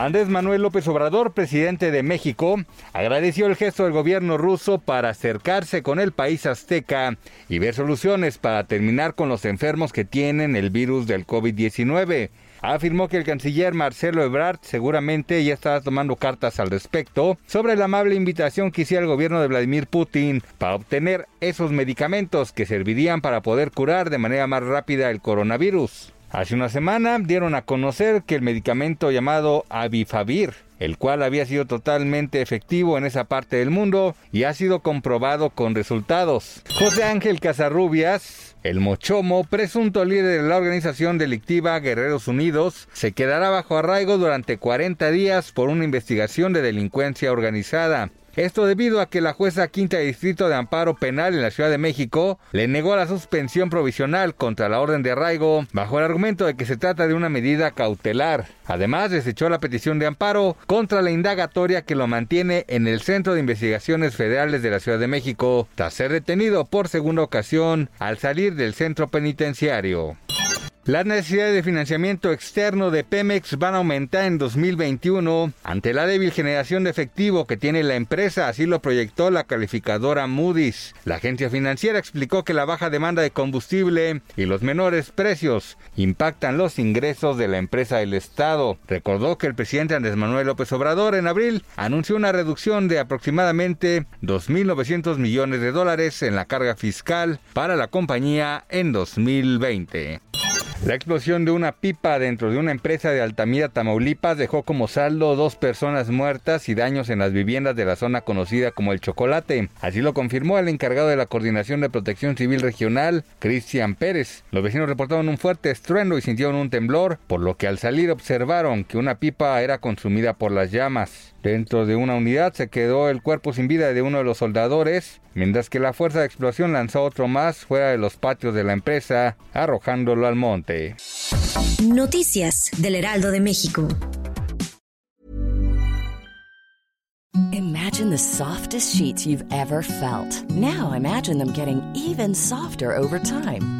Andrés Manuel López Obrador, presidente de México, agradeció el gesto del gobierno ruso para acercarse con el país azteca y ver soluciones para terminar con los enfermos que tienen el virus del COVID-19. Afirmó que el canciller Marcelo Ebrard seguramente ya estaba tomando cartas al respecto sobre la amable invitación que hiciera el gobierno de Vladimir Putin para obtener esos medicamentos que servirían para poder curar de manera más rápida el coronavirus. Hace una semana dieron a conocer que el medicamento llamado Avifavir, el cual había sido totalmente efectivo en esa parte del mundo y ha sido comprobado con resultados. José Ángel Casarrubias, el Mochomo, presunto líder de la organización delictiva Guerreros Unidos, se quedará bajo arraigo durante 40 días por una investigación de delincuencia organizada. Esto debido a que la jueza quinta distrito de amparo penal en la Ciudad de México le negó la suspensión provisional contra la orden de arraigo bajo el argumento de que se trata de una medida cautelar. Además, desechó la petición de amparo contra la indagatoria que lo mantiene en el Centro de Investigaciones Federales de la Ciudad de México, tras ser detenido por segunda ocasión al salir del centro penitenciario. Las necesidades de financiamiento externo de Pemex van a aumentar en 2021 ante la débil generación de efectivo que tiene la empresa, así lo proyectó la calificadora Moody's. La agencia financiera explicó que la baja demanda de combustible y los menores precios impactan los ingresos de la empresa del Estado. Recordó que el presidente Andrés Manuel López Obrador en abril anunció una reducción de aproximadamente 2.900 millones de dólares en la carga fiscal para la compañía en 2020. La explosión de una pipa dentro de una empresa de Altamira, Tamaulipas, dejó como saldo dos personas muertas y daños en las viviendas de la zona conocida como El Chocolate. Así lo confirmó el encargado de la Coordinación de Protección Civil Regional, Cristian Pérez. Los vecinos reportaron un fuerte estruendo y sintieron un temblor, por lo que al salir observaron que una pipa era consumida por las llamas. Dentro de una unidad se quedó el cuerpo sin vida de uno de los soldadores, mientras que la fuerza de explosión lanzó otro más fuera de los patios de la empresa, arrojándolo al monte. Noticias del Heraldo de México. Imagine the softest sheets you've ever felt. Now imagine them getting even softer over time.